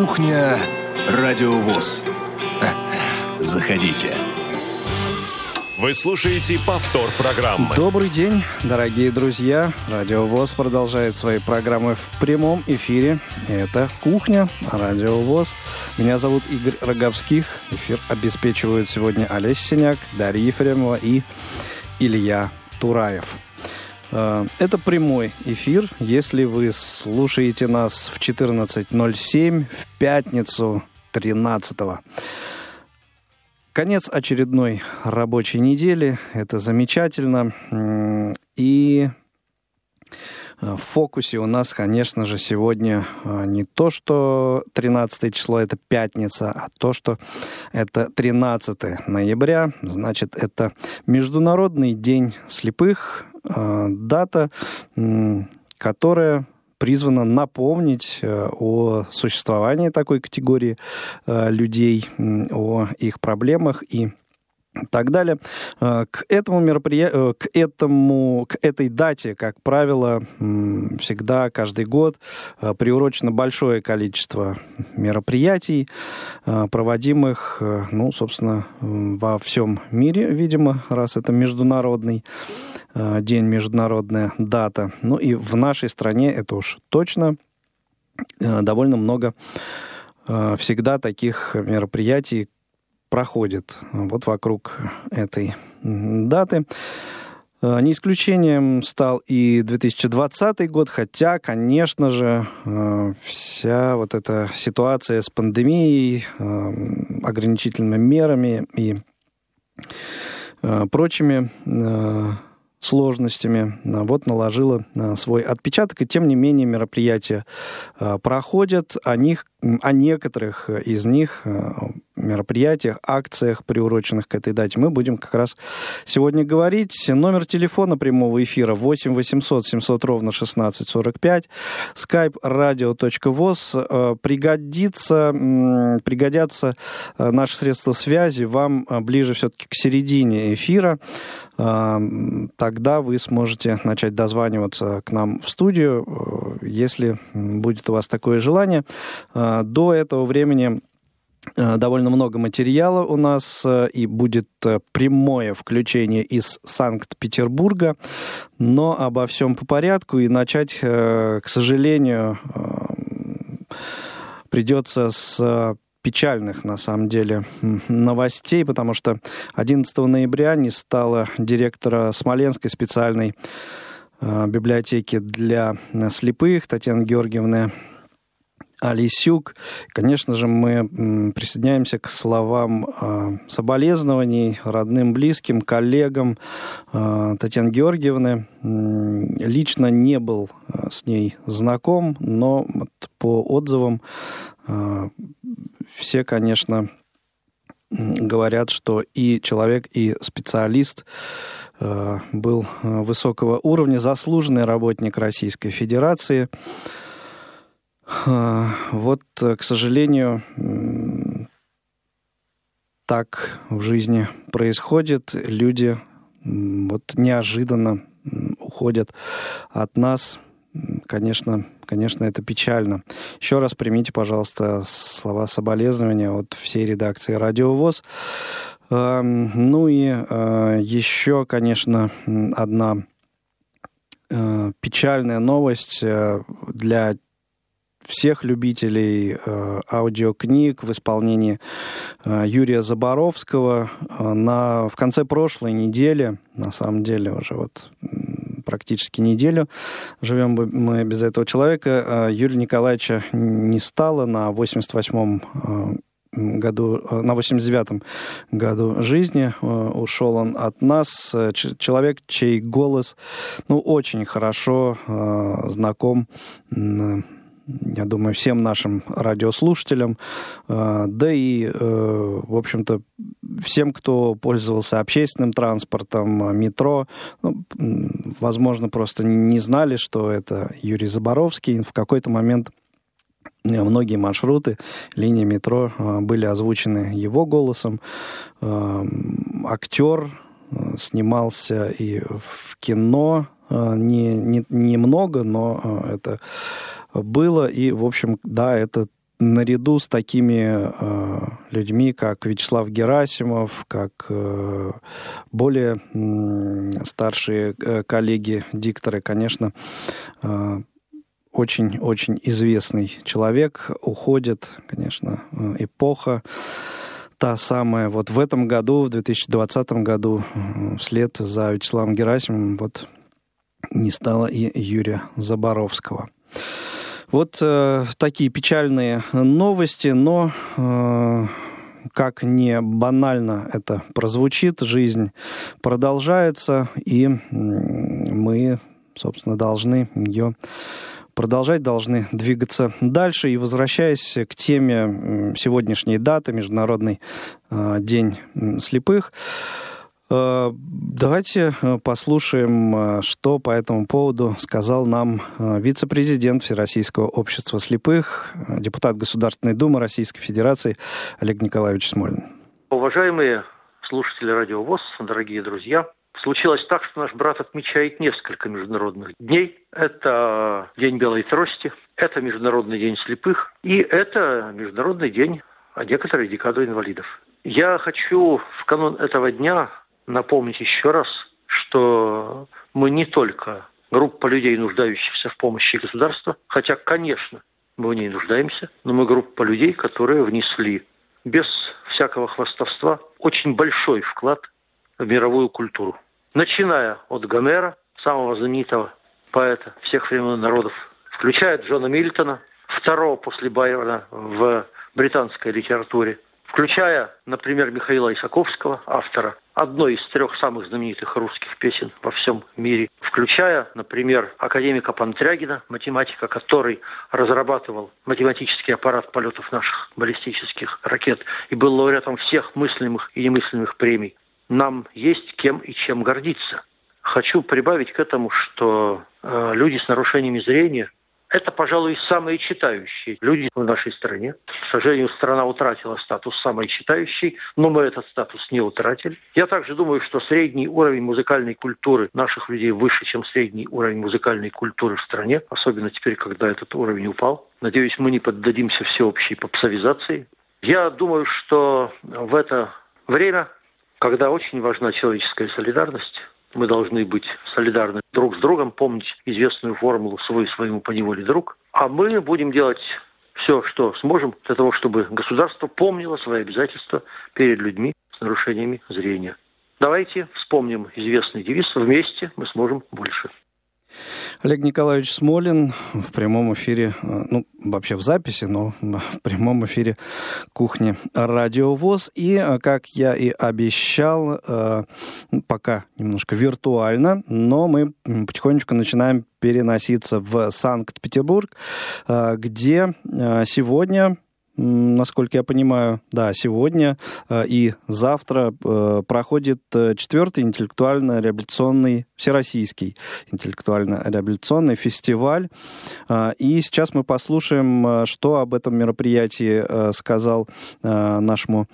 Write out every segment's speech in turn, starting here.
Кухня Радиовоз. Заходите. Вы слушаете повтор программы. Добрый день, дорогие друзья. Радио ВОЗ продолжает свои программы в прямом эфире. Это «Кухня», Радио ВОЗ. Меня зовут Игорь Роговских. Эфир обеспечивают сегодня Олеся Синяк, Дарья Ефремова и Илья Тураев. Э, это прямой эфир. Если вы слушаете нас в 14.07 в пятницу 13 Конец очередной рабочей недели. Это замечательно. И э, в фокусе у нас, конечно же, сегодня э, не то, что 13 число это пятница, а то, что это 13 ноября. Значит, это Международный день слепых. Э, дата, которая призвана напомнить э, о существовании такой категории э, людей, о их проблемах и так далее. К этому мероприятию, к этому, к этой дате, как правило, всегда каждый год приурочено большое количество мероприятий, проводимых, ну, собственно, во всем мире, видимо, раз это международный день международная дата. Ну и в нашей стране это уж точно э, довольно много э, всегда таких мероприятий проходит вот вокруг этой даты. Не исключением стал и 2020 год, хотя, конечно же, вся вот эта ситуация с пандемией, ограничительными мерами и прочими сложностями, а, вот наложила а, свой отпечаток, и тем не менее мероприятия а, проходят, о них, о некоторых из них мероприятиях, акциях, приуроченных к этой дате, мы будем как раз сегодня говорить. Номер телефона прямого эфира 8 800 700 ровно 16 45, skype radio.voz. Пригодится, пригодятся наши средства связи вам ближе все-таки к середине эфира тогда вы сможете начать дозваниваться к нам в студию, э, если будет у вас такое желание. Э, до этого времени э, довольно много материала у нас, и будет прямое включение из Санкт-Петербурга, но обо всем по порядку, и начать, к сожалению, придется с печальных, на самом деле, новостей, потому что 11 ноября не стало директора Смоленской специальной э, библиотеки для слепых Татьяны Георгиевны Алисюк. Конечно же, мы присоединяемся к словам э, соболезнований родным, близким, коллегам э, Татьяны Георгиевны. Лично не был с ней знаком, но по отзывам все, конечно, говорят, что и человек, и специалист был высокого уровня, заслуженный работник Российской Федерации. Э, вот, к сожалению, так в жизни происходит. Люди вот неожиданно уходят от нас – конечно, конечно, это печально. Еще раз примите, пожалуйста, слова соболезнования от всей редакции «Радиовоз». Эм, ну и э, еще, конечно, одна э, печальная новость э, для всех любителей э, аудиокниг в исполнении э, Юрия Заборовского. На, в конце прошлой недели, на самом деле уже вот практически неделю. Живем мы без этого человека. А Юрия Николаевича не стало на 88-м а, году, на 89-м году жизни ушел он от нас. Человек, чей голос, ну, очень хорошо знаком я думаю, всем нашим радиослушателям, э, да и, э, в общем-то, всем, кто пользовался общественным транспортом, метро, ну, возможно, просто не знали, что это Юрий Заборовский. В какой-то момент многие маршруты, линии метро э, были озвучены его голосом. Актер снимался и в кино, не, не, немного, но это было. И, в общем, да, это наряду с такими э, людьми, как Вячеслав Герасимов, как э, более э, старшие э, коллеги-дикторы, конечно, очень-очень известный человек, уходит, конечно, эпоха та самая. Вот в этом году, в 2020 году, вслед за Вячеславом Герасимовым, вот не стало и Юрия Заборовского. Вот э, такие печальные новости, но э, как не банально это прозвучит, жизнь продолжается, и мы, собственно, должны ее продолжать, должны двигаться дальше. И возвращаясь к теме сегодняшней даты, Международный э, день слепых, давайте э, послушаем, э, что по этому поводу сказал нам вице-президент Всероссийского общества слепых, депутат Государственной Думы Российской Федерации Олег Николаевич Смолин. Уважаемые слушатели Радио ВОЗ, дорогие друзья, Случилось так, что наш брат отмечает несколько международных дней. Это День Белой Трости, это Международный день слепых и это Международный день а некоторых декаду инвалидов. Я хочу в канун этого дня напомнить еще раз, что мы не только группа людей, нуждающихся в помощи государства, хотя, конечно, мы в ней нуждаемся, но мы группа людей, которые внесли без всякого хвастовства очень большой вклад в мировую культуру. Начиная от Гомера, самого знаменитого поэта всех времен и народов, включая Джона Мильтона, второго после Байрона в британской литературе, включая, например, Михаила Исаковского, автора одной из трех самых знаменитых русских песен во всем мире, включая, например, академика Пантрягина, математика, который разрабатывал математический аппарат полетов наших баллистических ракет и был лауреатом всех мыслимых и немыслимых премий. Нам есть кем и чем гордиться. Хочу прибавить к этому, что э, люди с нарушениями зрения это, пожалуй, самые читающие люди в нашей стране. К сожалению, страна утратила статус самой читающей, но мы этот статус не утратили. Я также думаю, что средний уровень музыкальной культуры наших людей выше, чем средний уровень музыкальной культуры в стране, особенно теперь, когда этот уровень упал. Надеюсь, мы не поддадимся всеобщей попсовизации. Я думаю, что в это время, когда очень важна человеческая солидарность, мы должны быть солидарны друг с другом, помнить известную формулу «свой своему поневоле друг». А мы будем делать все, что сможем для того, чтобы государство помнило свои обязательства перед людьми с нарушениями зрения. Давайте вспомним известный девиз «Вместе мы сможем больше». Олег Николаевич Смолин в прямом эфире, э, ну, вообще в записи, но в прямом эфире кухни Радио ВОЗ. И, э, как я и обещал, э, пока немножко виртуально, но мы потихонечку начинаем переноситься в Санкт-Петербург, где сегодня насколько я понимаю, да, сегодня э, и завтра э, проходит э, четвертый интеллектуально-реабилитационный, всероссийский интеллектуально-реабилитационный фестиваль. И сейчас мы послушаем, что об этом мероприятии сказал нашему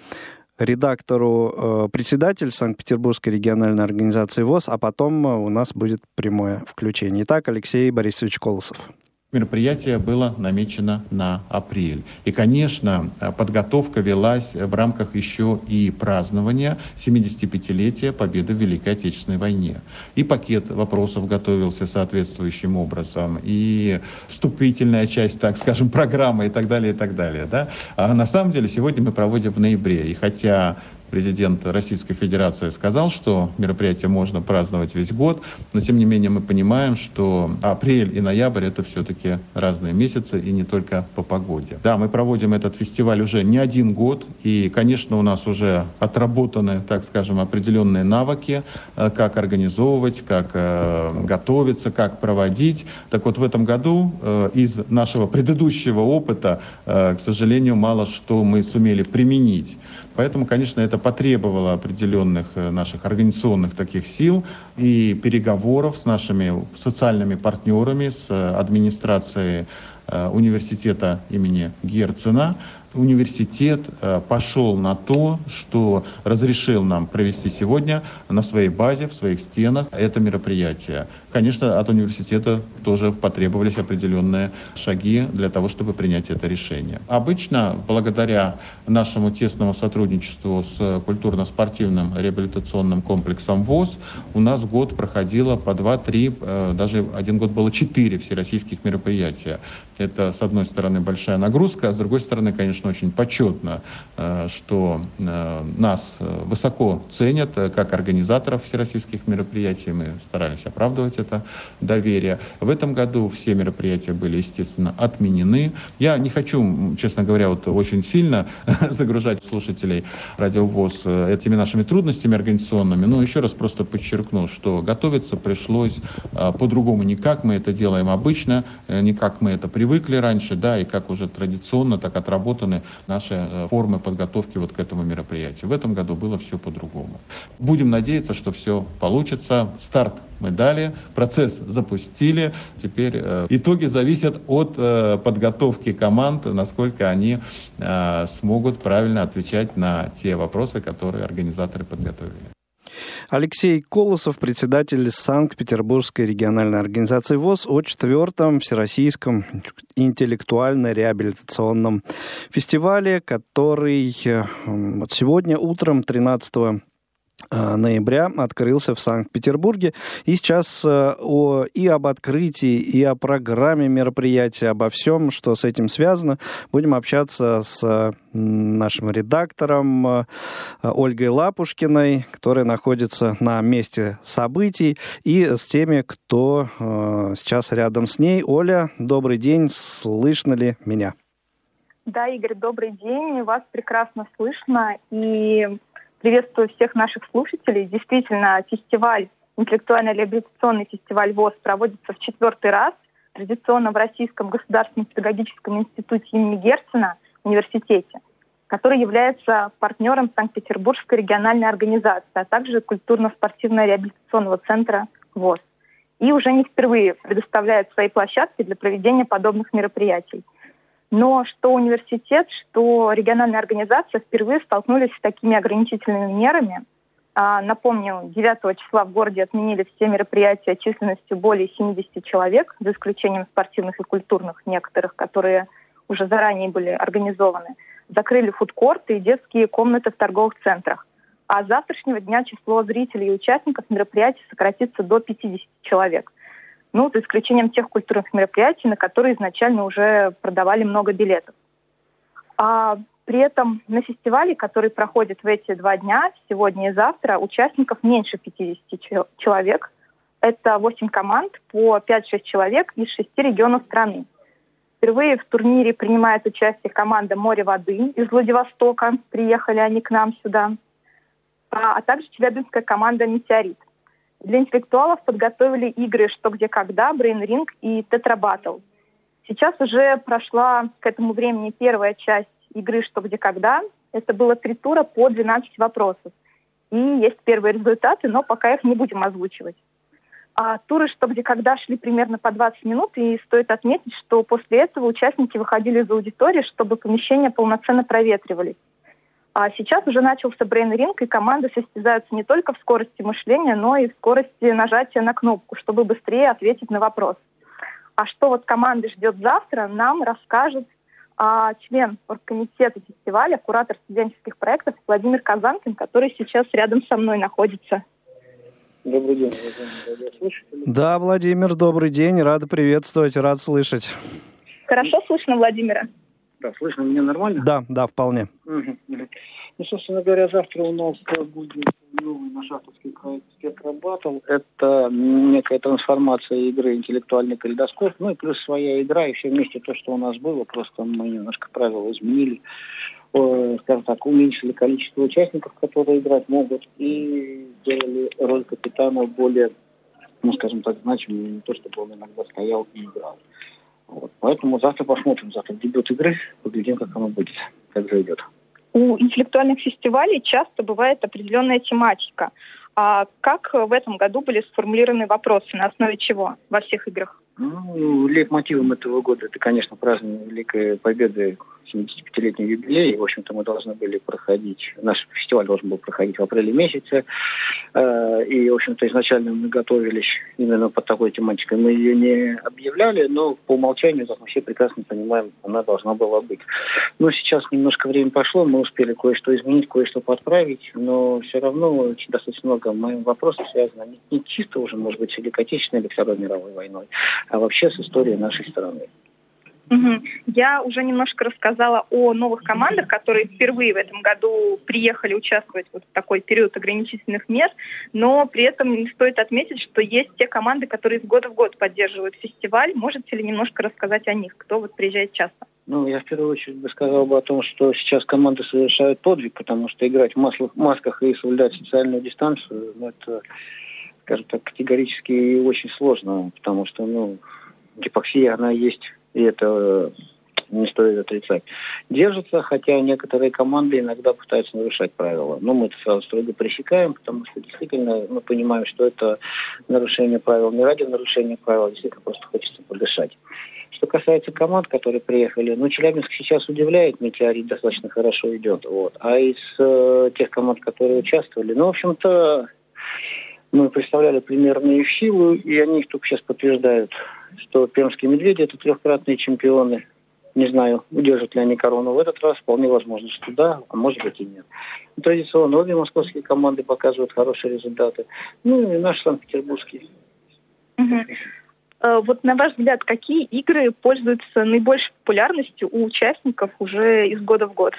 редактору председатель Санкт-Петербургской региональной организации ВОЗ, а потом у нас будет прямое включение. Итак, Алексей Борисович Колосов мероприятие было намечено на апрель. И, конечно, подготовка велась в рамках еще и празднования 75-летия победы в Великой Отечественной войне. И пакет вопросов готовился соответствующим образом, и вступительная часть, так скажем, программы и так далее, и так далее. Да? А на самом деле сегодня мы проводим в ноябре. И хотя президент Российской Федерации сказал, что мероприятие можно праздновать весь год, но тем не менее мы понимаем, что апрель и ноябрь это все-таки разные месяцы и не только по погоде. Да, мы проводим этот фестиваль уже не один год, и, конечно, у нас уже отработаны, так скажем, определенные навыки, э, как организовывать, как э, готовиться, как проводить. Так вот, в этом году э, из нашего предыдущего опыта, к сожалению, мало что мы сумели применить. Поэтому, конечно, это потребовало определенных э, наших организационных таких сил и переговоров с нашими социальными партнерами, с администрацией университета имени Герцена университет э, пошел на то, что разрешил нам провести сегодня на своей базе, в своих стенах это мероприятие. Конечно, от университета тоже потребовались определенные шаги для того, чтобы принять это решение. Обычно, благодаря нашему тесному сотрудничеству с культурно-спортивным реабилитационным комплексом ВОЗ, у нас год проходило по два-три, э, даже один год было четыре всероссийских мероприятия. Это, с одной стороны, большая нагрузка, а с другой стороны, конечно, очень почетно, э, что э, нас высоко ценят как организаторов всероссийских мероприятий. Мы старались оправдывать это доверие. В этом году все мероприятия были, естественно, отменены. Я не хочу, честно говоря, вот очень сильно загружать слушателей радиовоз этими нашими трудностями организационными, но еще раз просто подчеркну, что готовиться пришлось по-другому, не как мы это делаем обычно, не как мы это привыкли, привыкли раньше, да, и как уже традиционно, так отработаны наши э, формы подготовки вот к этому мероприятию. В этом году было все по-другому. Будем надеяться, что все получится. Старт мы дали, процесс запустили. Теперь э, итоги зависят от э, подготовки команд, насколько они э, смогут правильно отвечать на те вопросы, которые организаторы подготовили. Алексей Колосов, председатель Санкт-Петербургской региональной организации ВОЗ о четвертом Всероссийском интеллектуально-реабилитационном фестивале, который э, вот сегодня утром 13 Э, ноября открылся в Санкт-Петербурге. И сейчас э, о, и об открытии, и о программе мероприятия, обо всем, что с этим связано, будем общаться с нашим редактором э, Ольгой Лапушкиной, которая находится на месте событий, и с теми, кто сейчас рядом с ней. Оля, добрый день, слышно ли меня? Да, Игорь, добрый день. Вас прекрасно слышно. И Приветствую всех наших слушателей. Действительно, фестиваль, интеллектуально-реабилитационный фестиваль ВОЗ проводится в четвертый раз. Традиционно в Российском государственном педагогическом институте имени Герцена, университете, который является партнером Санкт-Петербургской региональной организации, а также культурно-спортивно-реабилитационного центра ВОЗ. И уже не впервые предоставляет свои площадки для проведения подобных мероприятий – но что университет, что региональная организация впервые столкнулись с такими ограничительными мерами. А, напомню, 9 числа в городе отменили все мероприятия численностью более 70 человек, за исключением спортивных и культурных некоторых, которые уже заранее были организованы. Закрыли фудкорты и детские комнаты в торговых центрах. А с завтрашнего дня число зрителей и участников мероприятий сократится до 50 человек ну, за исключением тех культурных мероприятий, на которые изначально уже продавали много билетов. А при этом на фестивале, который проходит в эти два дня, сегодня и завтра, участников меньше 50 человек. Это 8 команд по 5-6 человек из 6 регионов страны. Впервые в турнире принимает участие команда «Море воды» из Владивостока. Приехали они к нам сюда. А, а также челябинская команда «Метеорит». Для интеллектуалов подготовили игры «Что, где, когда», «Брейн Ринг» и «Тетрабаттл». Сейчас уже прошла к этому времени первая часть игры «Что, где, когда». Это было три тура по 12 вопросов. И есть первые результаты, но пока их не будем озвучивать. А туры «Что, где, когда» шли примерно по 20 минут, и стоит отметить, что после этого участники выходили из аудитории, чтобы помещения полноценно проветривались. А сейчас уже начался брейн-ринг, и команды состязаются не только в скорости мышления, но и в скорости нажатия на кнопку, чтобы быстрее ответить на вопрос. А что вот команды ждет завтра, нам расскажет а, член оргкомитета фестиваля, куратор студенческих проектов Владимир Казанкин, который сейчас рядом со мной находится. Добрый день. Да, Владимир, добрый день, рада приветствовать, рад слышать. Хорошо слышно Владимира? Да, слышно меня нормально? Да, да, вполне. Угу. Ну, собственно говоря, завтра у нас будет новый наш авторский проект «Спектр Баттл». Это некая трансформация игры «Интеллектуальный калейдоскоп». Ну и плюс своя игра, и все вместе то, что у нас было. Просто мы немножко правила изменили. Скажем так, уменьшили количество участников, которые играть могут, и сделали роль капитана более, ну, скажем так, значимой, не то, чтобы он иногда стоял и играл. Вот. Поэтому завтра посмотрим, завтра дебют игры, поглядим, как оно будет, как зайдет. У интеллектуальных фестивалей часто бывает определенная тематика. А как в этом году были сформулированы вопросы, на основе чего во всех играх? Ну, лейтмотивом этого года это, конечно, празднование Великой Победы 75-летний юбилей. В общем-то, мы должны были проходить, наш фестиваль должен был проходить в апреле месяце. Э, и, в общем-то, изначально мы готовились именно под такой тематикой. Мы ее не объявляли, но по умолчанию, как мы все прекрасно понимаем, она должна была быть. Но сейчас немножко время прошло, мы успели кое-что изменить, кое-что подправить, но все равно достаточно много моих вопросов связано не чисто уже, может быть, с Великой Отечественной или Второй мировой войной, а вообще с историей нашей страны. Угу. Я уже немножко рассказала о новых командах, которые впервые в этом году приехали участвовать вот в такой период ограничительных мер, но при этом стоит отметить, что есть те команды, которые из года в год поддерживают фестиваль. Можете ли немножко рассказать о них, кто вот приезжает часто? Ну, я в первую очередь бы сказал бы о том, что сейчас команды совершают подвиг, потому что играть в маслах, масках и соблюдать социальную дистанцию, ну, это, скажем так, категорически очень сложно, потому что, ну, гипоксия, она есть и это э, не стоит отрицать. Держатся, хотя некоторые команды иногда пытаются нарушать правила. Но мы это сразу строго пресекаем, потому что действительно мы понимаем, что это нарушение правил не ради нарушения правил, а действительно просто хочется подышать. Что касается команд, которые приехали, ну, Челябинск сейчас удивляет, метеорит достаточно хорошо идет. Вот. А из э, тех команд, которые участвовали, ну, в общем-то, мы представляли примерно их силу, и они их только сейчас подтверждают, что пермские медведи – это трехкратные чемпионы. Не знаю, удержат ли они корону в этот раз. Вполне возможно, что да, а может быть и нет. Традиционно обе московские команды показывают хорошие результаты. Ну и наш Санкт-Петербургский. Угу. Вот на ваш взгляд, какие игры пользуются наибольшей популярностью у участников уже из года в год?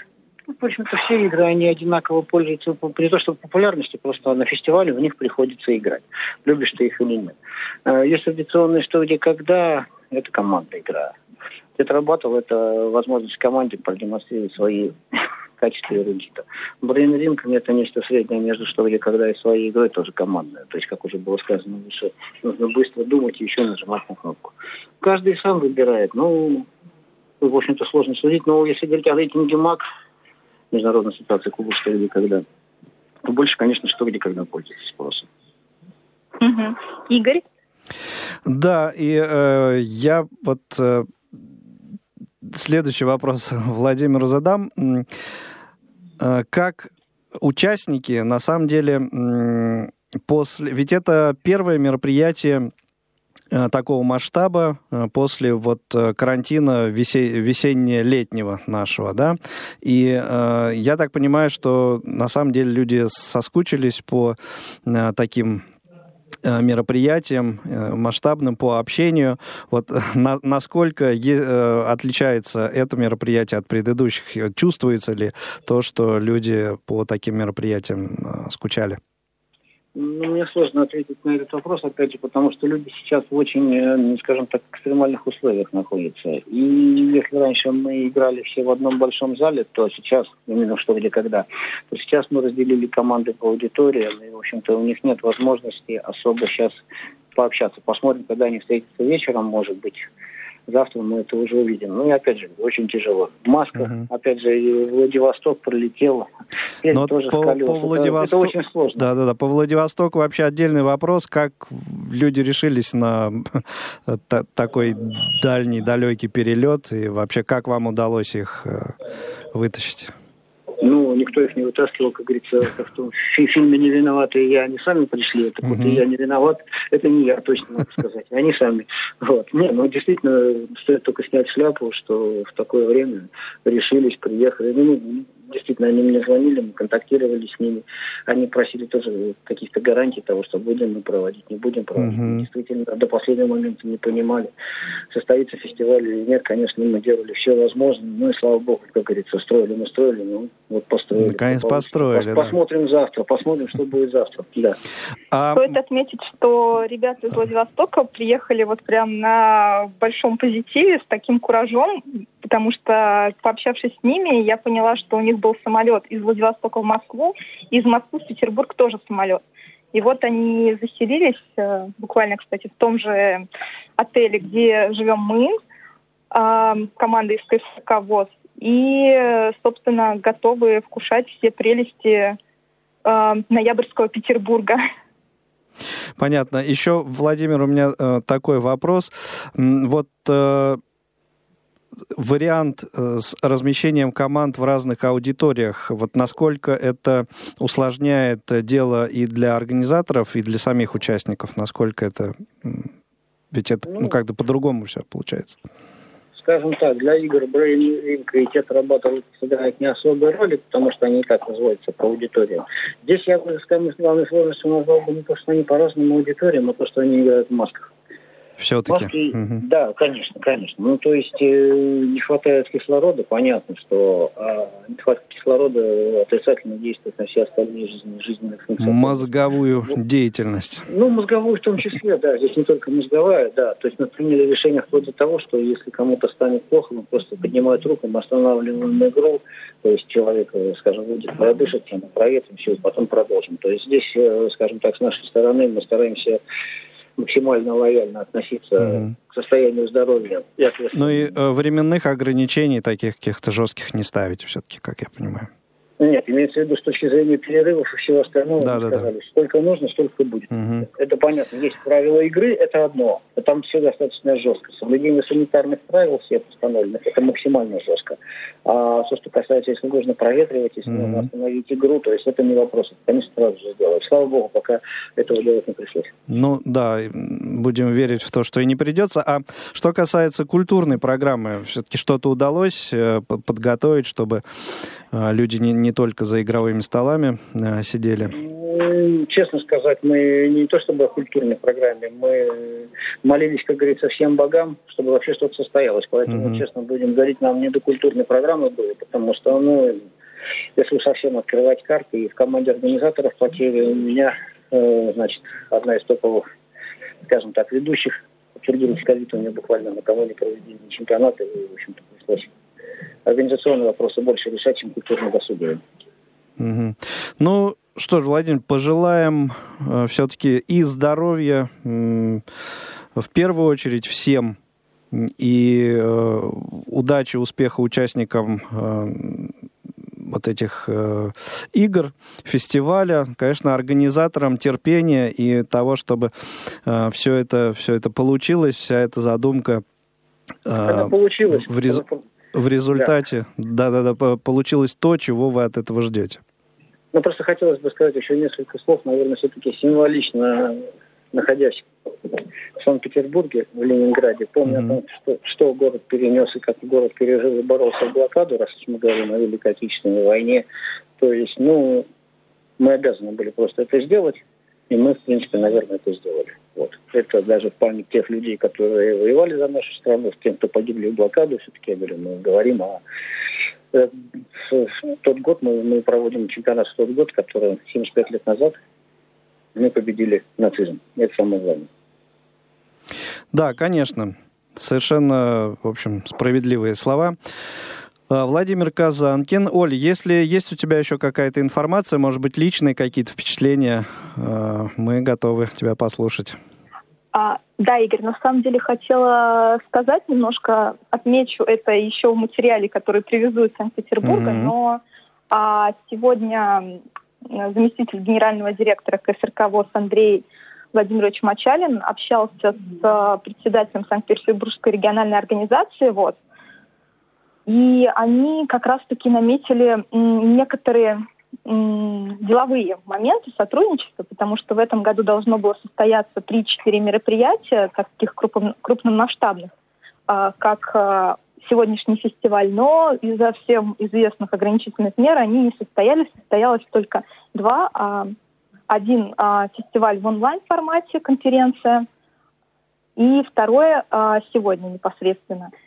Ну, в общем-то, все игры, они одинаково пользуются, не то что популярностью, просто на фестивале в них приходится играть. Любишь ты их или нет. А, есть традиционные что, где, когда, это командная игра. Тетрабатл – это возможность команде продемонстрировать свои качества эрудита. Брейн-ринг – это нечто среднее между что, где, когда и своей игрой тоже командная. То есть, как уже было сказано выше, нужно быстро думать и еще нажимать на кнопку. Каждый сам выбирает. Ну, в общем-то, сложно судить. Но если говорить о рейтинге МАК, Международной ассоциации клубов «Что, где, когда», то больше, конечно, «Что, где, когда» пользуется спросом. Угу. Игорь? Да, и э, я вот э, следующий вопрос Владимиру задам. Э, как участники, на самом деле, после... Ведь это первое мероприятие Э, такого масштаба э, после вот э, карантина весенне-летнего нашего, да. И э, я так понимаю, что на самом деле люди соскучились по э, таким мероприятиям масштабным по общению. Вот на, насколько е, отличается это мероприятие от предыдущих? Чувствуется ли то, что люди по таким мероприятиям скучали? Ну, мне сложно ответить на этот вопрос, опять же, потому что люди сейчас в очень, э, скажем так, экстремальных условиях находятся. И если раньше мы играли все в одном большом зале, то сейчас, именно что где когда, то сейчас мы разделили команды по аудиториям, и, в общем-то, у них нет возможности особо сейчас пообщаться. Посмотрим, когда они встретятся вечером, может быть, завтра мы это уже увидим. Ну и опять же, очень тяжело. Маска, угу. опять же, и Владивосток пролетела. Но тоже по, по Владивосток... это, это очень сложно. Да, да, да. По Владивостоку вообще отдельный вопрос, как люди решились на такой дальний, далекий перелет, и вообще как вам удалось их э, вытащить? Никто их не вытаскивал, как говорится, как в том фильме «Не виноваты я», они сами пришли, это вот я не виноват, это не я, точно могу сказать, они сами. Вот. Не, ну, действительно, стоит только снять шляпу, что в такое время решились, приехали. Ну, действительно, они мне звонили, мы контактировали с ними. Они просили тоже каких-то гарантий того, что будем мы проводить, не будем проводить. Uh-huh. Действительно, до последнего момента не понимали, состоится фестиваль или нет. Конечно, мы делали все возможное. Ну и слава богу, как говорится, строили мы строили, ну вот построили. Наконец построили, Пос- да. Посмотрим завтра, посмотрим, что будет завтра. Да. А... Стоит отметить, что ребята из Владивостока приехали вот прям на большом позитиве, с таким куражом, потому что, пообщавшись с ними, я поняла, что у них был самолет из Владивостока в Москву, из Москвы в Петербург тоже самолет. И вот они заселились, э, буквально, кстати, в том же отеле, где живем мы, э, команда из КСК ВОЗ, и, собственно, готовы вкушать все прелести э, ноябрьского Петербурга. Понятно. Еще, Владимир, у меня э, такой вопрос. Вот э, вариант э, с размещением команд в разных аудиториях, вот насколько это усложняет дело и для организаторов, и для самих участников, насколько это... Ведь это ну, ну как-то по-другому все получается скажем так, для игр Brain и Tetra сыграют не особой роли, потому что они и так разводятся по аудиториям. Здесь я бы, скажем, главной сложностью назвал бы не то, что они по разным аудиториям, а то, что они играют в масках. Все-таки. Угу. Да, конечно, конечно. Ну, то есть э, не хватает кислорода, понятно, что э, нехватка кислорода отрицательно действует на все остальные жизненные, жизненные функции. Мозговую ну, деятельность. Ну, мозговую в том числе, да. Здесь не только мозговая, да. То есть мы приняли решение вплоть до того, что если кому-то станет плохо, мы просто поднимаем руку, мы останавливаем игру, то есть человек, э, скажем, будет продышаться, мы проветрим все, потом продолжим. То есть здесь, э, скажем так, с нашей стороны мы стараемся максимально лояльно относиться mm-hmm. к состоянию здоровья. И ну и э, временных ограничений таких каких-то жестких не ставить все-таки, как я понимаю. Нет, имеется в виду с точки зрения перерывов и всего остального. Да, да, сказали, да. Сколько нужно, столько будет. Угу. Это понятно. Есть правила игры, это одно. А там все достаточно жестко. Соблюдение санитарных правил всех установленных, это максимально жестко. А все, что касается, если нужно проветривать, если угу. нужно остановить игру, то есть это не вопрос. Это, конечно, сразу же сделать. Слава богу, пока этого делать не пришлось. Ну да, будем верить в то, что и не придется. А что касается культурной программы, все-таки что-то удалось э, подготовить, чтобы э, люди не не только за игровыми столами э, сидели? Честно сказать, мы не то чтобы о культурной программе, мы молились, как говорится, всем богам, чтобы вообще что-то состоялось. Поэтому, mm-hmm. честно будем говорить, нам не до культурной программы было, потому что, ну, если совсем открывать карты, и в команде организаторов потери у меня, э, значит, одна из топовых, скажем так, ведущих подтвердилась ковид у нее буквально накануне проведения чемпионата, и, в общем-то, пришлось организационные вопросы больше решать, чем культурно-досуговые. Угу. Ну, что ж, Владимир, пожелаем э, все-таки и здоровья, э, в первую очередь всем, и э, удачи, успеха участникам э, вот этих э, игр, фестиваля, конечно, организаторам терпения и того, чтобы э, все это все это получилось, вся эта задумка э, получилось. В, рез в результате, да-да-да, получилось то, чего вы от этого ждете? Ну, просто хотелось бы сказать еще несколько слов, наверное, все-таки символично, находясь в Санкт-Петербурге, в Ленинграде, помню mm-hmm. о том, что, что город перенес и как город пережил и боролся в блокаду, раз мы говорим о Великой Отечественной войне. То есть, ну, мы обязаны были просто это сделать, и мы, в принципе, наверное, это сделали. Вот. Это даже память тех людей, которые воевали за нашу страну, с тем, кто погибли в блокаду, все-таки, я говорю, мы говорим о э, тот год мы, мы проводим чемпионат в тот год, который 75 лет назад мы победили нацизм. Это самое главное. Да, конечно. Совершенно, в общем, справедливые слова. А, Владимир Казанкин. Оль, если есть у тебя еще какая-то информация, может быть, личные какие-то впечатления, а, мы готовы тебя послушать. А, да, Игорь, на самом деле хотела сказать немножко, отмечу это еще в материале, который привезу из Санкт-Петербурга, mm-hmm. но а, сегодня заместитель генерального директора КСРК ВОЗ Андрей Владимирович Мачалин общался с председателем Санкт-Петербургской региональной организации ВОЗ, и они как раз-таки наметили некоторые деловые моменты сотрудничества, потому что в этом году должно было состояться 3-4 мероприятия, таких крупномасштабных, а, как а, сегодняшний фестиваль, но из-за всем известных ограничительных мер они не состоялись. Состоялось только два. А, один фестиваль в онлайн-формате, конференция, и второе сегодня непосредственно –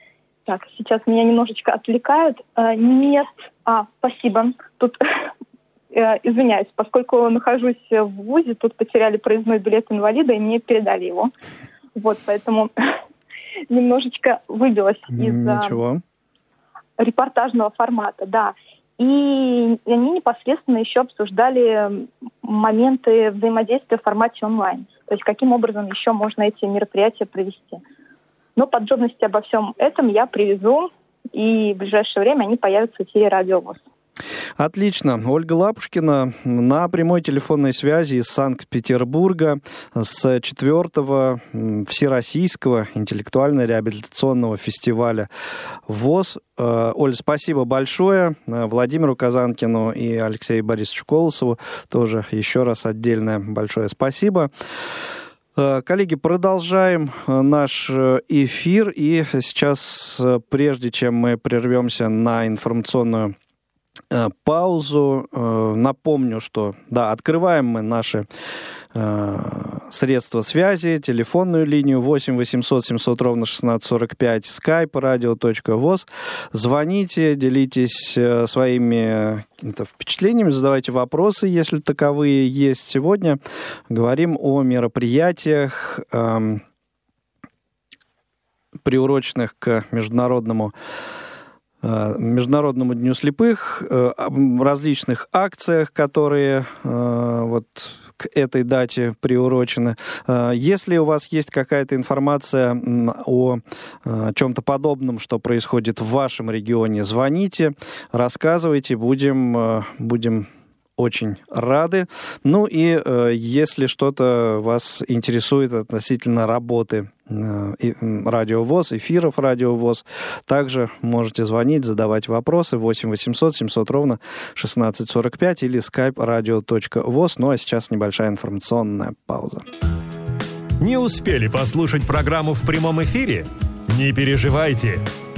так, сейчас меня немножечко отвлекают. Э, мест... А, спасибо. Тут э, извиняюсь, поскольку нахожусь в ВУЗе, тут потеряли проездной билет инвалида, и мне передали его. Вот, поэтому немножечко выбилась из репортажного формата, да. И они непосредственно еще обсуждали моменты взаимодействия в формате онлайн. То есть каким образом еще можно эти мероприятия провести. Но подробности обо всем этом я привезу, и в ближайшее время они появятся в эфире Радио ВОЗ. Отлично. Ольга Лапушкина на прямой телефонной связи из Санкт-Петербурга с четвертого Всероссийского интеллектуально-реабилитационного фестиваля ВОЗ. Э, Оль, спасибо большое. Э, Владимиру Казанкину и Алексею Борисовичу Колосову тоже еще раз отдельное большое спасибо. Э, коллеги, продолжаем наш эфир. И сейчас, прежде чем мы прервемся на информационную паузу, напомню, что да, открываем мы наши Э, средства связи, телефонную линию 8 800 700 ровно 1645, skype radio.voz. Звоните, делитесь э, своими впечатлениями, задавайте вопросы, если таковые есть. Сегодня говорим о мероприятиях, эм, приуроченных к международному э, Международному дню слепых, различных акциях, которые вот к этой дате приурочены. А, если у вас есть какая-то информация о а, чем-то подобном, что происходит в вашем регионе, звоните, рассказывайте, будем, а, будем очень рады. Ну и э, если что-то вас интересует относительно работы э, радиовоз, эфиров радиовоз, также можете звонить, задавать вопросы 8 800 700 ровно 1645 или skype radio.voz. Ну а сейчас небольшая информационная пауза. Не успели послушать программу в прямом эфире? Не переживайте.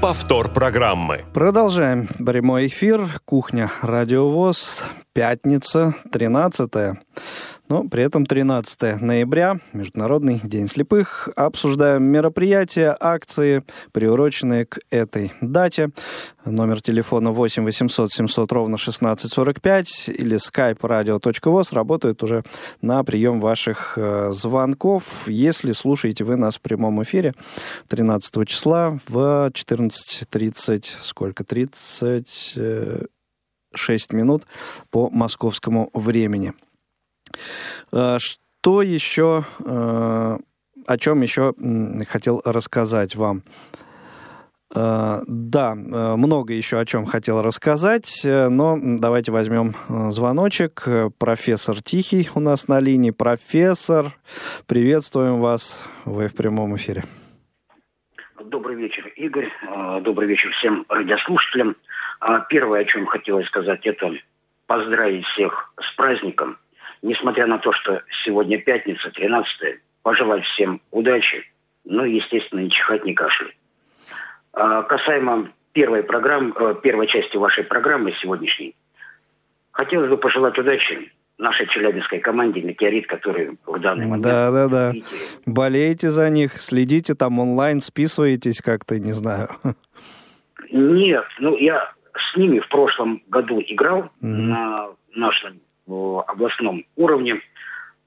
повтор программы. Продолжаем прямой эфир. Кухня Радиовоз. Пятница, 13 но при этом 13 ноября, Международный день слепых. Обсуждаем мероприятия, акции, приуроченные к этой дате. Номер телефона 8 800 700 ровно 1645 или skype radio.voz работает уже на прием ваших э, звонков. Если слушаете вы нас в прямом эфире 13 числа в 14.30, сколько? 36 э, минут по московскому времени. Э, что еще, э, о чем еще хотел рассказать вам? Э, да, много еще о чем хотел рассказать, но давайте возьмем звоночек. Профессор Тихий у нас на линии. Профессор, приветствуем вас. Вы в прямом эфире. Добрый вечер, Игорь. Добрый вечер всем радиослушателям. Первое, о чем хотелось сказать, это поздравить всех с праздником – несмотря на то, что сегодня пятница, 13 пожелать всем удачи, ну и, естественно, не чихать, не кашлять. А, касаемо первой, программы, э, первой части вашей программы сегодняшней, хотелось бы пожелать удачи нашей челябинской команде «Метеорит», который в данный момент... Да, да, да. Болеете за них, следите там онлайн, списываетесь как-то, не знаю. Нет, ну я с ними в прошлом году играл mm-hmm. на нашем областном уровне.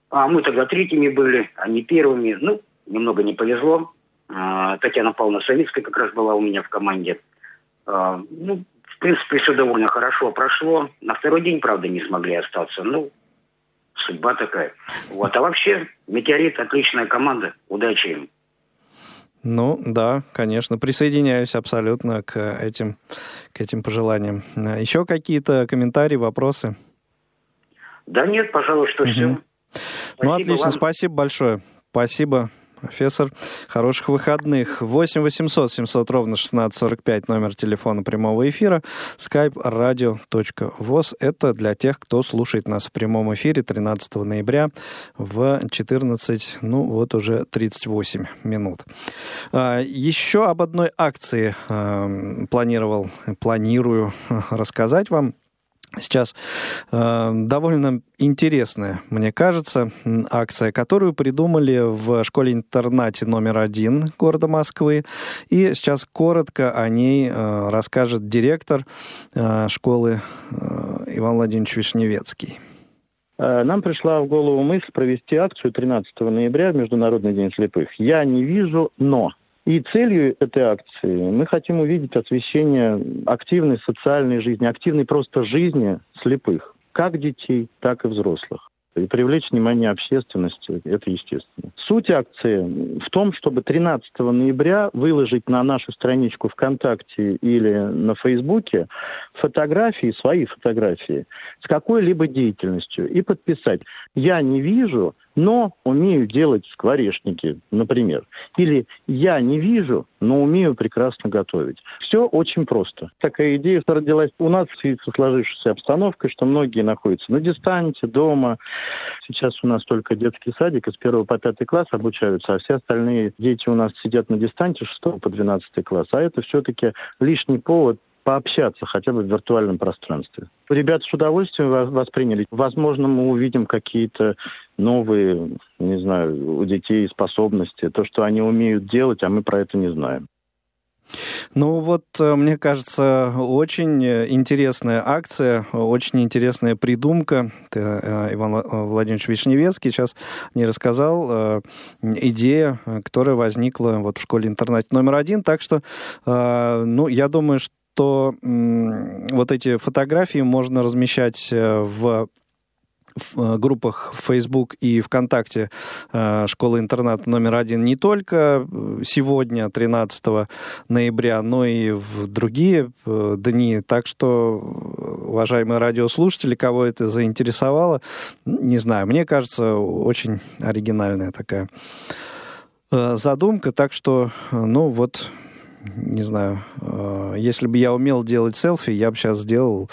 А мы тогда третьими были, а не первыми. Ну, немного не повезло. А, Татьяна Павловна Савицкая как раз была у меня в команде. А, ну, в принципе, все довольно хорошо прошло. На второй день, правда, не смогли остаться. Ну, судьба такая. Вот. А вообще, «Метеорит» – отличная команда. Удачи им. Ну, да, конечно, присоединяюсь абсолютно к этим, к этим пожеланиям. Еще какие-то комментарии, вопросы? Да нет, пожалуй, что угу. все. ну, отлично, вам. спасибо большое. Спасибо, профессор. Хороших выходных. 8 800 700 ровно 1645 номер телефона прямого эфира. skype radio.voz. Это для тех, кто слушает нас в прямом эфире 13 ноября в 14, ну вот уже 38 минут. А, еще об одной акции а, планировал, планирую рассказать вам. Сейчас э, довольно интересная, мне кажется, акция, которую придумали в школе-интернате номер один города Москвы. И сейчас коротко о ней э, расскажет директор э, школы э, Иван Владимирович Вишневецкий. Э, нам пришла в голову мысль провести акцию 13 ноября, Международный день слепых. Я не вижу, но и целью этой акции мы хотим увидеть освещение активной социальной жизни, активной просто жизни слепых, как детей, так и взрослых и привлечь внимание общественности, это естественно. Суть акции в том, чтобы 13 ноября выложить на нашу страничку ВКонтакте или на Фейсбуке фотографии, свои фотографии с какой-либо деятельностью и подписать «Я не вижу, но умею делать скворечники, например. Или я не вижу, но умею прекрасно готовить. Все очень просто. Такая идея родилась у нас в связи со сложившейся обстановкой, что многие находятся на дистанции, дома. Сейчас у нас только детский садик из 1 по 5 класс обучаются, а все остальные дети у нас сидят на дистанции 6 по 12 класс. А это все-таки лишний повод пообщаться хотя бы в виртуальном пространстве. Ребята с удовольствием восприняли. Возможно, мы увидим какие-то новые, не знаю, у детей способности, то, что они умеют делать, а мы про это не знаем. Ну вот, э, мне кажется, очень интересная акция, очень интересная придумка. Э, Иван Владимирович Вишневецкий сейчас не рассказал. Э, идея, которая возникла вот в школе-интернате номер один. Так что, ну, я думаю, что то вот эти фотографии можно размещать э, в в э, группах Facebook и ВКонтакте э, школы-интернат номер один не только сегодня, 13 ноября, но и в другие дни. Так что, уважаемые радиослушатели, кого это заинтересовало, не знаю, мне кажется, очень оригинальная такая задумка. Так что, ну вот, не знаю, э, если бы я умел делать селфи, я бы сейчас сделал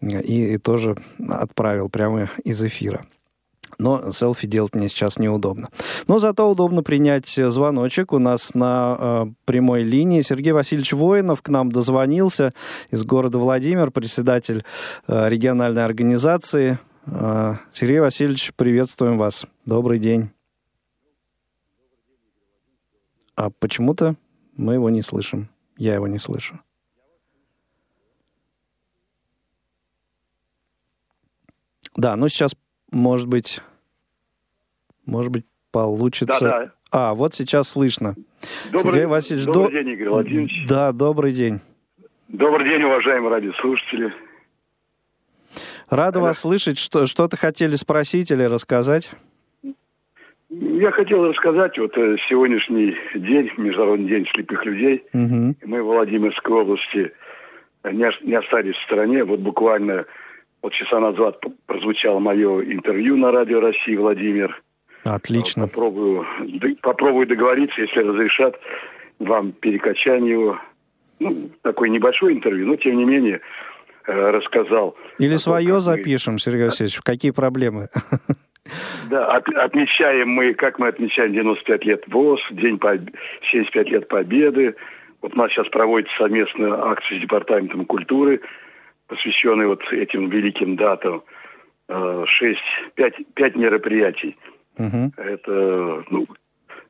и, и тоже отправил прямо из эфира. Но селфи делать мне сейчас неудобно. Но зато удобно принять звоночек. У нас на э, прямой линии Сергей Васильевич Воинов к нам дозвонился из города Владимир, председатель э, региональной организации. Э, Сергей Васильевич, приветствуем вас. Добрый день. А почему-то мы его не слышим. Я его не слышу. Да, ну сейчас, может быть, может быть, получится. Да, да. А, вот сейчас слышно. Добрый, Сергей Васильевич, добрый до... день, Игорь Владимирович. Да, добрый день. Добрый день, уважаемые радиослушатели. Рада вас слышать. Что, что-то хотели спросить или рассказать? Я хотел рассказать, вот э, сегодняшний день, Международный день слепых людей, угу. мы в Владимирской области не, не остались в стороне. Вот буквально вот часа назад прозвучало мое интервью на Радио России Владимир. Отлично. Попробую, попробую договориться, если разрешат вам перекачать его. Ну, такое небольшое интервью, но тем не менее э, рассказал. Или свое том, запишем, мы... Сергей Васильевич, какие проблемы? Да, от, отмечаем мы, как мы отмечаем 95 лет ВОЗ, день по 75 лет Победы. Вот у нас сейчас проводится совместная акция с Департаментом культуры, посвященная вот этим великим датам. Э, шесть, пять, пять мероприятий. Угу. Это, ну,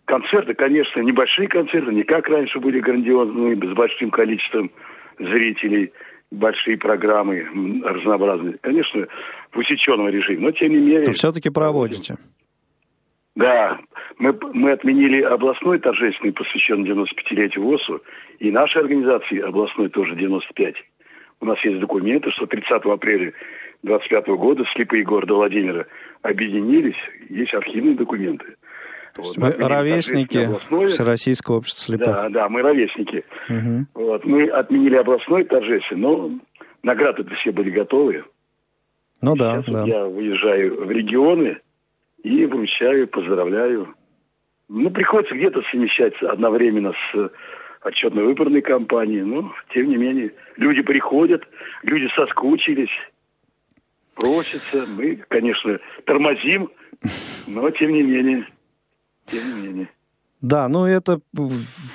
концерты, конечно, небольшие концерты, не как раньше были грандиозные, с большим количеством зрителей – большие программы разнообразные. Конечно, в усеченном режиме, но тем не менее... То все-таки проводите? Да, мы, мы отменили областной торжественный, посвященный 95-летию ВОСу, и нашей организации областной тоже 95. У нас есть документы, что 30 апреля 25 года слепые города Владимира объединились, есть архивные документы. Вот, мы ровесники Всероссийского общества слепых. Да, да, мы ровесники. Угу. Вот, мы отменили областной торжественно, но награды-то все были готовы. Ну да, да. я выезжаю в регионы и вручаю, поздравляю. Ну, приходится где-то совмещать одновременно с отчетно-выборной кампанией, но, тем не менее, люди приходят, люди соскучились, просятся. Мы, конечно, тормозим, но, тем не менее, 行行行 Да, ну это,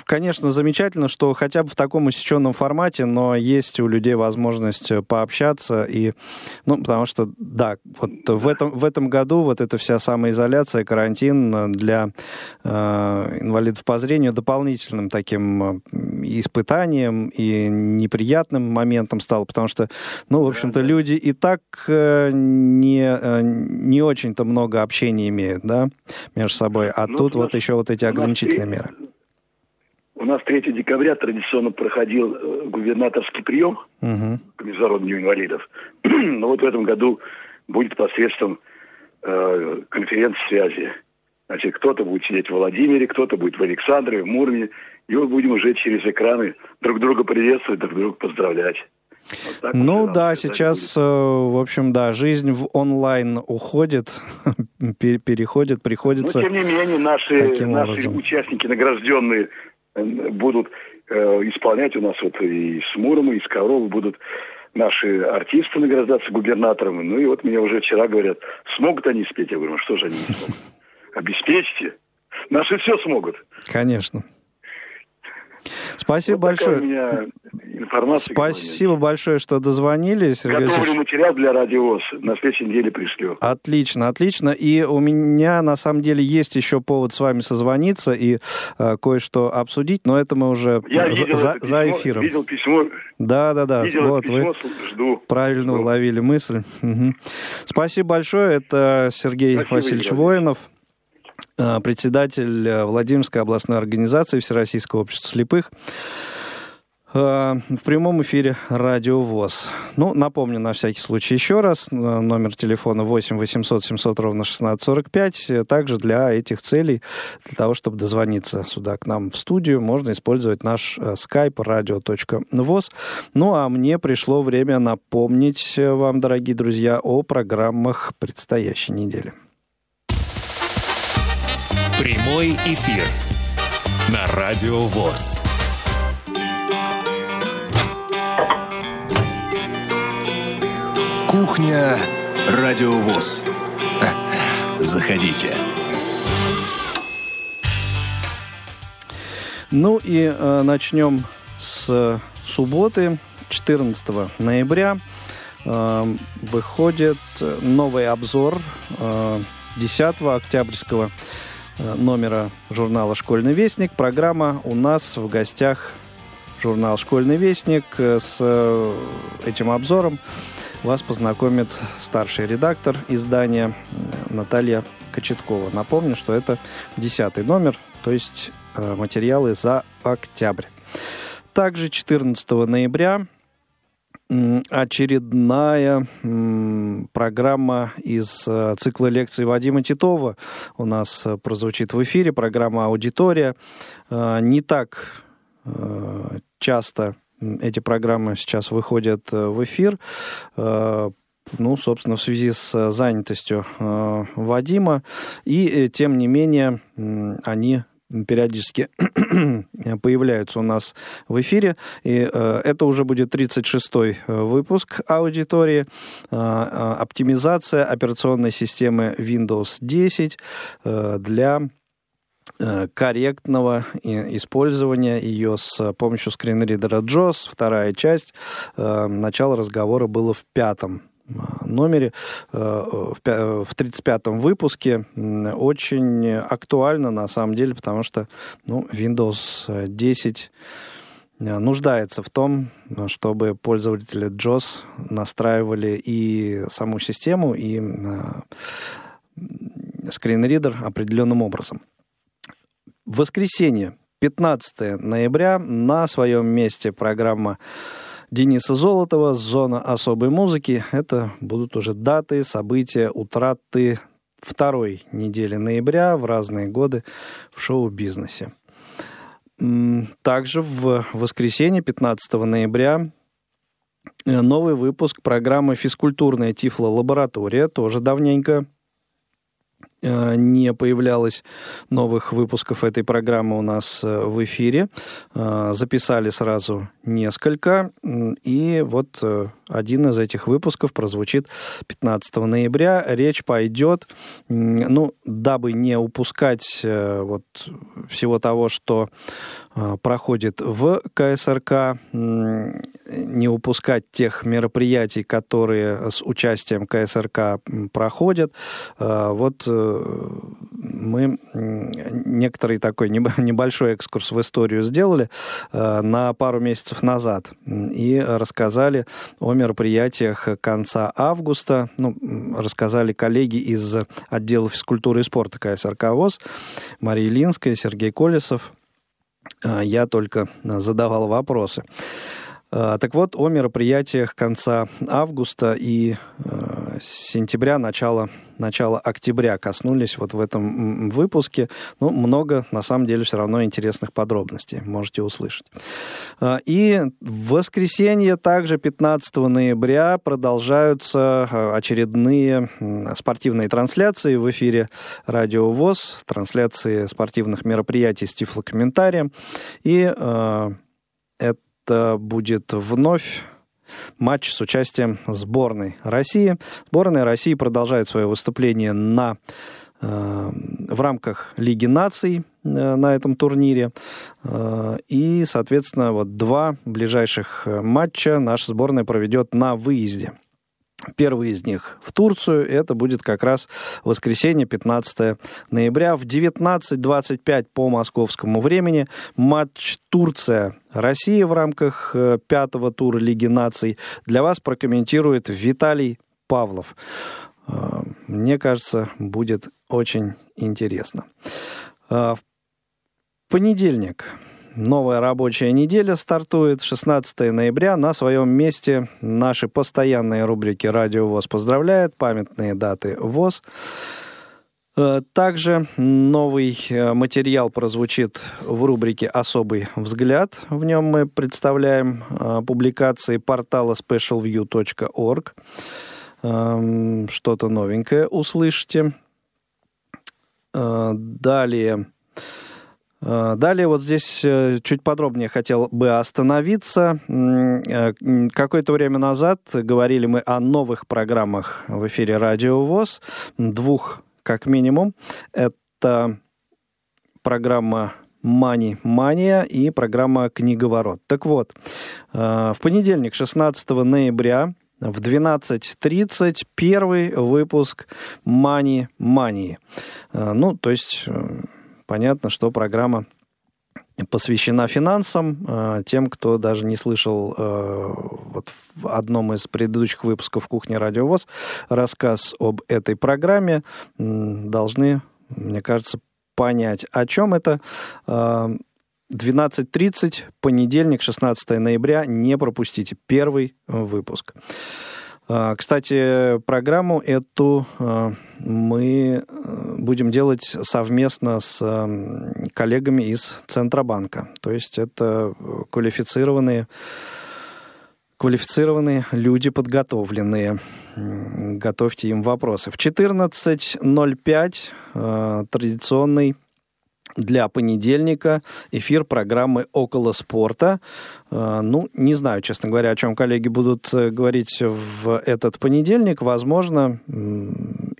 конечно, замечательно, что хотя бы в таком усеченном формате, но есть у людей возможность э, пообщаться и, ну, потому что, да, вот в этом в этом году вот эта вся самоизоляция, карантин э, для э, инвалидов по зрению дополнительным таким э, испытанием и неприятным моментом стал, потому что, ну, в общем-то, люди и так не не очень-то много общения имеют, да, между собой, а ну, тут вот еще вот эти ограничения ограничительные меры? У нас 3 декабря традиционно проходил э, губернаторский прием угу. к Международному инвалидов. Но вот в этом году будет посредством э, конференц-связи. Значит, кто-то будет сидеть в Владимире, кто-то будет в Александрове, в Мурме. И мы будем уже через экраны друг друга приветствовать, друг друга поздравлять. Вот ну да, сейчас, будет. Э, в общем, да, жизнь в онлайн уходит, переходит, приходится. Но тем не менее наши, наши участники награжденные э, будут э, исполнять у нас вот и с Мурома, и с Коровы будут наши артисты награждаться губернаторами. Ну и вот меня уже вчера говорят, смогут они спеть? Я говорю, ну что же они не смогут? Обеспечьте. Наши все смогут. Конечно. Спасибо вот большое. Меня информация. Спасибо большое, что дозвонились. Готовлю Алексеевич. материал для радиовоз. На следующей неделе пришлю. Отлично, отлично. И у меня, на самом деле, есть еще повод с вами созвониться и э, кое-что обсудить, но это мы уже Я за, видел за, письмо, за эфиром. Видел письмо. Да, да, да. Видел вот письмо, вы жду. правильно жду. уловили мысль. Угу. Спасибо большое. Это Сергей Спасибо, Васильевич Воинов. Э, председатель э, Владимирской областной организации Всероссийского общества слепых э, в прямом эфире Радио ВОЗ. Ну, напомню на всякий случай еще раз, номер телефона 8 800 700 ровно 1645. Также для этих целей, для того, чтобы дозвониться сюда к нам в студию, можно использовать наш skype radio.voz. Ну, а мне пришло время напомнить вам, дорогие друзья, о программах предстоящей недели. Прямой эфир на Радио ВОЗ. Кухня Радио ВОЗ. Заходите. Ну и э, начнем с субботы, 14 ноября. Э, выходит новый обзор э, 10 октябрьского Э, номера журнала «Школьный вестник». Программа у нас в гостях журнал «Школьный вестник». Э, с э, этим обзором вас познакомит старший редактор издания Наталья Кочеткова. Напомню, что это десятый номер, то есть материалы за октябрь. Также 14 ноября очередная программа из э, цикла лекций Вадима Титова у нас э, прозвучит в эфире, программа «Аудитория». Э, не так часто эти программы сейчас выходят в эфир, ну, собственно, в связи с занятостью Вадима, и тем не менее они периодически появляются у нас в эфире. И э, это уже будет 36-й э, выпуск аудитории. Э, оптимизация операционной системы Windows 10 э, для корректного использования ее с помощью скринридера JOS. Вторая часть. Начало разговора было в пятом номере э, в 35-м выпуске. Очень актуально, на самом деле, потому что ну, Windows 10 э, нуждается в том, чтобы пользователи JOS настраивали и саму систему, и э, скринридер определенным образом. В воскресенье, 15 ноября, на своем месте программа Дениса Золотова, «Зона особой музыки». Это будут уже даты, события, утраты второй недели ноября в разные годы в шоу-бизнесе. Также в воскресенье, 15 ноября, э, новый выпуск программы «Физкультурная Тифло-лаборатория». Тоже давненько не появлялось новых выпусков этой программы у нас э, в эфире. Э, записали сразу несколько. И вот один из этих выпусков прозвучит 15 ноября. Речь пойдет, ну, дабы не упускать э, вот всего того, что э, проходит в КСРК, не упускать тех мероприятий, которые с участием КСРК проходят. Э, вот мы некоторый такой небольшой экскурс в историю сделали на пару месяцев назад и рассказали о мероприятиях конца августа. Ну, рассказали коллеги из отдела физкультуры и спорта КСРК ВОЗ, Мария Линская, Сергей Колесов. А, я только задавал вопросы. А, так вот, о мероприятиях конца августа и э, сентября, начала, начала октября коснулись вот в этом выпуске. Ну, много, на самом деле, все равно интересных подробностей можете услышать. А, и в воскресенье, также 15 ноября, продолжаются очередные спортивные трансляции в эфире Радио ВОЗ, трансляции спортивных мероприятий с тифлокомментарием. И э, это это будет вновь матч с участием сборной России. Сборная России продолжает свое выступление на, э, в рамках Лиги наций э, на этом турнире. Э, и, соответственно, вот два ближайших матча наша сборная проведет на выезде. Первый из них в Турцию. Это будет как раз воскресенье, 15 ноября в 19.25 по московскому времени. Матч Турция-Россия в рамках э, пятого тура Лиги наций для вас прокомментирует Виталий Павлов. Э, мне кажется, будет очень интересно. Э, в понедельник Новая рабочая неделя стартует 16 ноября. На своем месте наши постоянные рубрики «Радио ВОЗ поздравляет», памятные даты ВОЗ. Э, также новый э, материал прозвучит в рубрике «Особый взгляд». В нем мы представляем э, публикации портала specialview.org. Эм, что-то новенькое услышите. Далее далее вот здесь чуть подробнее хотел бы остановиться. Какое-то время назад говорили мы о новых программах в эфире Радио ВОЗ, двух как минимум. Это программа Мани Мания и программа Книговорот. Так вот, в понедельник, 16 ноября, в 12.30 первый выпуск Мани Мании. Ну, то есть понятно, что программа посвящена финансам. Э, тем, кто даже не слышал э, вот в одном из предыдущих выпусков «Кухни Радиовоз» рассказ об этой программе, должны, мне кажется, понять, о чем это. 12.30, э, понедельник, 16 ноября. Не пропустите первый выпуск. А, кстати, программу эту а, мы э, будем делать совместно с коллегами из Центробанка. То есть это квалифицированные, квалифицированные люди, подготовленные. Готовьте им вопросы. В 14.05 а, традиционный для понедельника эфир программы «Около спорта». А, ну, не знаю, честно говоря, о чем коллеги будут э, говорить в этот понедельник. Возможно,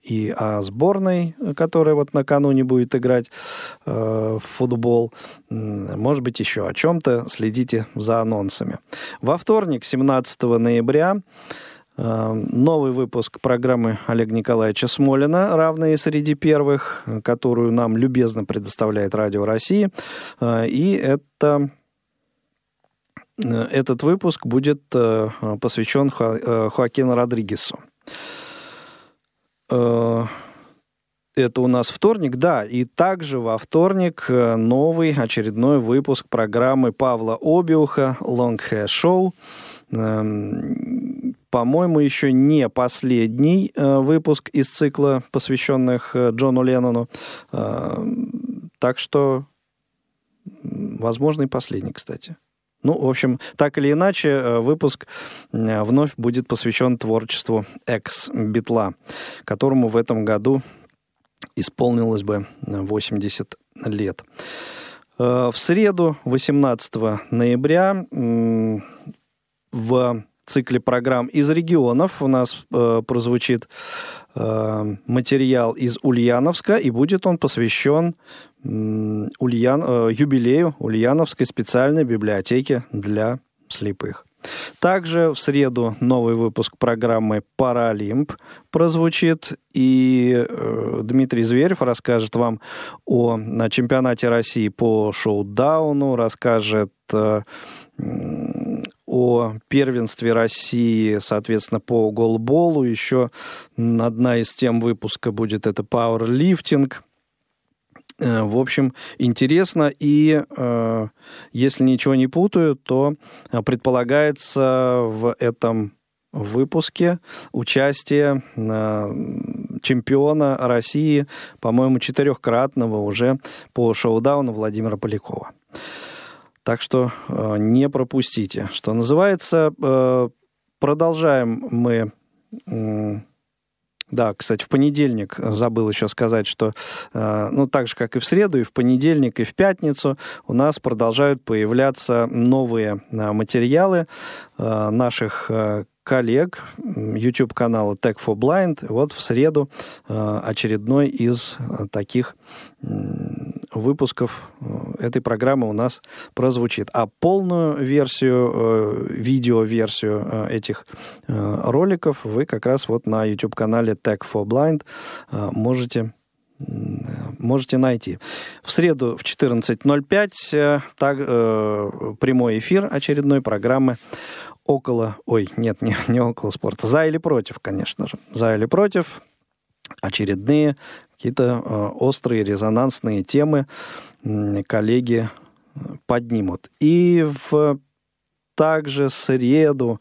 и о сборной, которая вот накануне будет играть э, в футбол. Может быть, еще о чем-то. Следите за анонсами. Во вторник, 17 ноября, новый выпуск программы Олега Николаевича Смолина «Равные среди первых», которую нам любезно предоставляет Радио России. Э, и это э, этот выпуск будет э, посвящен Хоакину Родригесу. Это у нас вторник, да, и также во вторник новый очередной выпуск программы Павла Обиуха «Long Hair Show» по-моему, еще не последний э, выпуск из цикла, посвященных э, Джону Леннону. Э, так что, возможно, и последний, кстати. Ну, в общем, так или иначе, выпуск вновь будет посвящен творчеству экс-битла, которому в этом году исполнилось бы 80 лет. В среду, 18 ноября, в цикле программ из регионов. У нас э, прозвучит э, материал из Ульяновска, и будет он посвящен э, Ульян, э, юбилею Ульяновской специальной библиотеки для слепых. Также в среду новый выпуск программы «Паралимп» прозвучит, и э, Дмитрий Зверев расскажет вам о на чемпионате России по шоу-дауну, расскажет э, о первенстве России, соответственно, по голболу. Еще одна из тем выпуска будет это пауэрлифтинг. Э, в общем, интересно, и э, если ничего не путаю, то э, предполагается в этом выпуске участие чемпиона России, по-моему, четырехкратного уже по шоу-дауну Владимира Полякова. Так что не пропустите. Что называется, продолжаем мы да, кстати, в понедельник забыл еще сказать, что, э, ну, так же, как и в среду, и в понедельник, и в пятницу у нас продолжают появляться новые э, материалы э, наших коллег YouTube-канала Tech for Blind. Вот в среду очередной из таких выпусков э, этой программы у нас прозвучит. А полную версию, э, видео-версию э, этих роликов вы как раз вот на YouTube-канале Tech for Blind можете можете найти. В среду в 14.05 так, э, прямой эфир очередной программы около... Ой, нет, не, не около спорта. За или против, конечно же. За или против очередные какие-то э, острые резонансные темы коллеги э, поднимут. И в также среду,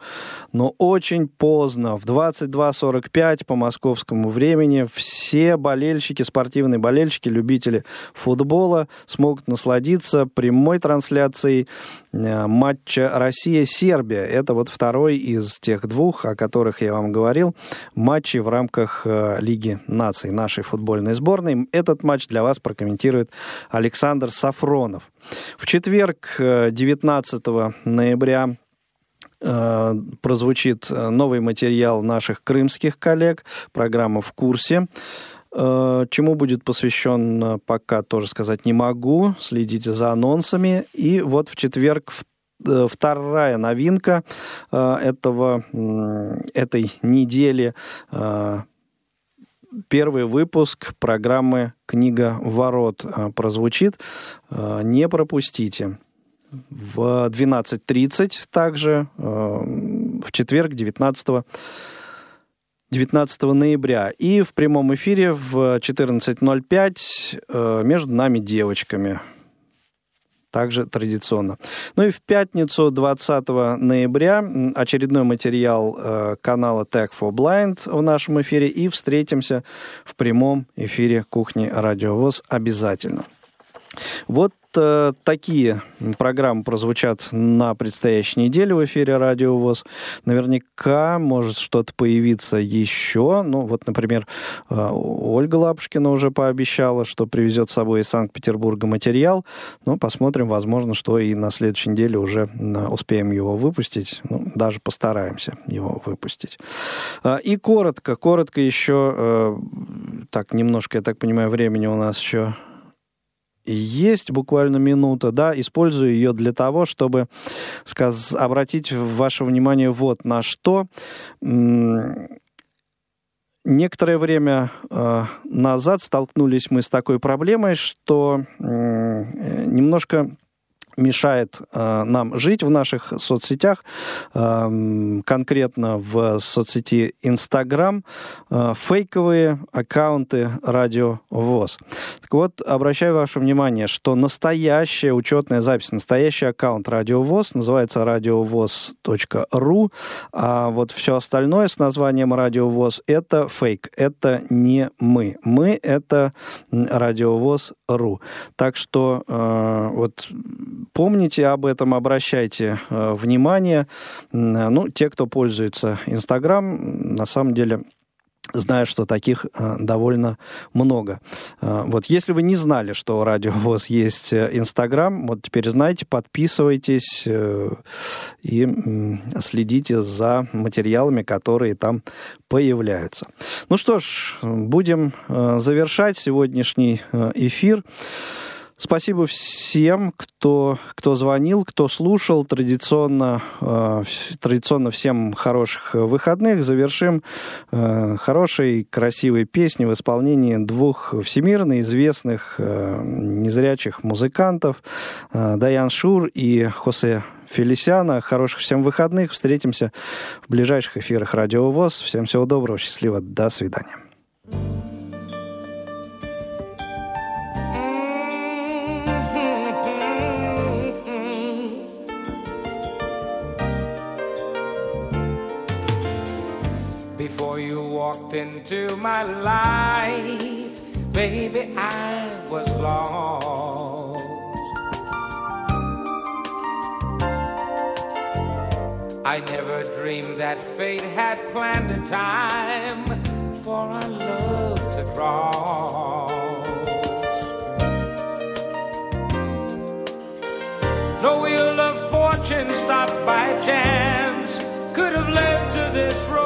но очень поздно, в 22.45 по московскому времени, все болельщики, спортивные болельщики, любители футбола смогут насладиться прямой трансляцией э, матча Россия-Сербия. Это вот второй из тех двух, о которых я вам говорил, матчей в рамках э, Лиги наций нашей футбольной сборной. Этот матч для вас прокомментирует Александр Сафронов. В четверг, 19 э, ноября, э, прозвучит э, новый материал наших крымских коллег, программа «В курсе». Чему будет посвящен, пока тоже сказать не могу. Следите за анонсами. И вот в четверг, вторая новинка этого, этой недели первый выпуск программы «Книга ворот» а, прозвучит. А, не пропустите. В 12.30 также, а, в четверг, 19 19 ноября. И в прямом эфире в 14.05 между нами девочками также традиционно. Ну и в пятницу 20 ноября очередной материал э, канала Tech for Blind в нашем эфире и встретимся в прямом эфире кухни Радиовоз обязательно. Вот э, такие программы прозвучат на предстоящей неделе в эфире Радио ВОЗ. Наверняка может что-то появиться еще. Ну, вот, например, э, Ольга Лапушкина уже пообещала, что привезет с собой из Санкт-Петербурга материал. Ну, посмотрим, возможно, что и на следующей неделе уже э, успеем его выпустить. Ну, даже постараемся его выпустить. И коротко, коротко еще, так, немножко, я так понимаю, времени у нас еще есть буквально минута, да, использую ее для того, чтобы сказ- обратить ваше внимание вот на что. Некоторое время э, назад столкнулись мы с такой проблемой, что э, немножко мешает э, нам жить в наших соцсетях, э, конкретно в соцсети Инстаграм, э, фейковые аккаунты Радио ВОЗ. Так вот, обращаю ваше внимание, что настоящая учетная запись, настоящий аккаунт Радио ВОЗ называется радиовоз.ру, а вот все остальное с названием Радио ВОЗ это фейк, это не мы. Мы это радиовоз.ру. Так что э, вот помните об этом, обращайте э, внимание. Ну, те, кто пользуется Инстаграм, на самом деле знаю, что таких э, довольно много. Э, вот если вы не знали, что у Радио ВОЗ есть э, Инстаграм, вот теперь знаете, подписывайтесь и следите за материалами, которые там появляются. Ну что ж, будем завершать сегодняшний эфир. Спасибо всем, кто, кто звонил, кто слушал. Традиционно, э, традиционно всем хороших выходных. Завершим э, хорошей, красивой песней в исполнении двух всемирно известных э, незрячих музыкантов э, Даян Шур и Хосе Фелисиана. Хороших всем выходных. Встретимся в ближайших эфирах Радио ВОЗ. Всем всего доброго, счастливо, до свидания. walked into my life, baby, I was lost. I never dreamed that fate had planned a time for our love to cross. No wheel of fortune stopped by chance could have led to this road.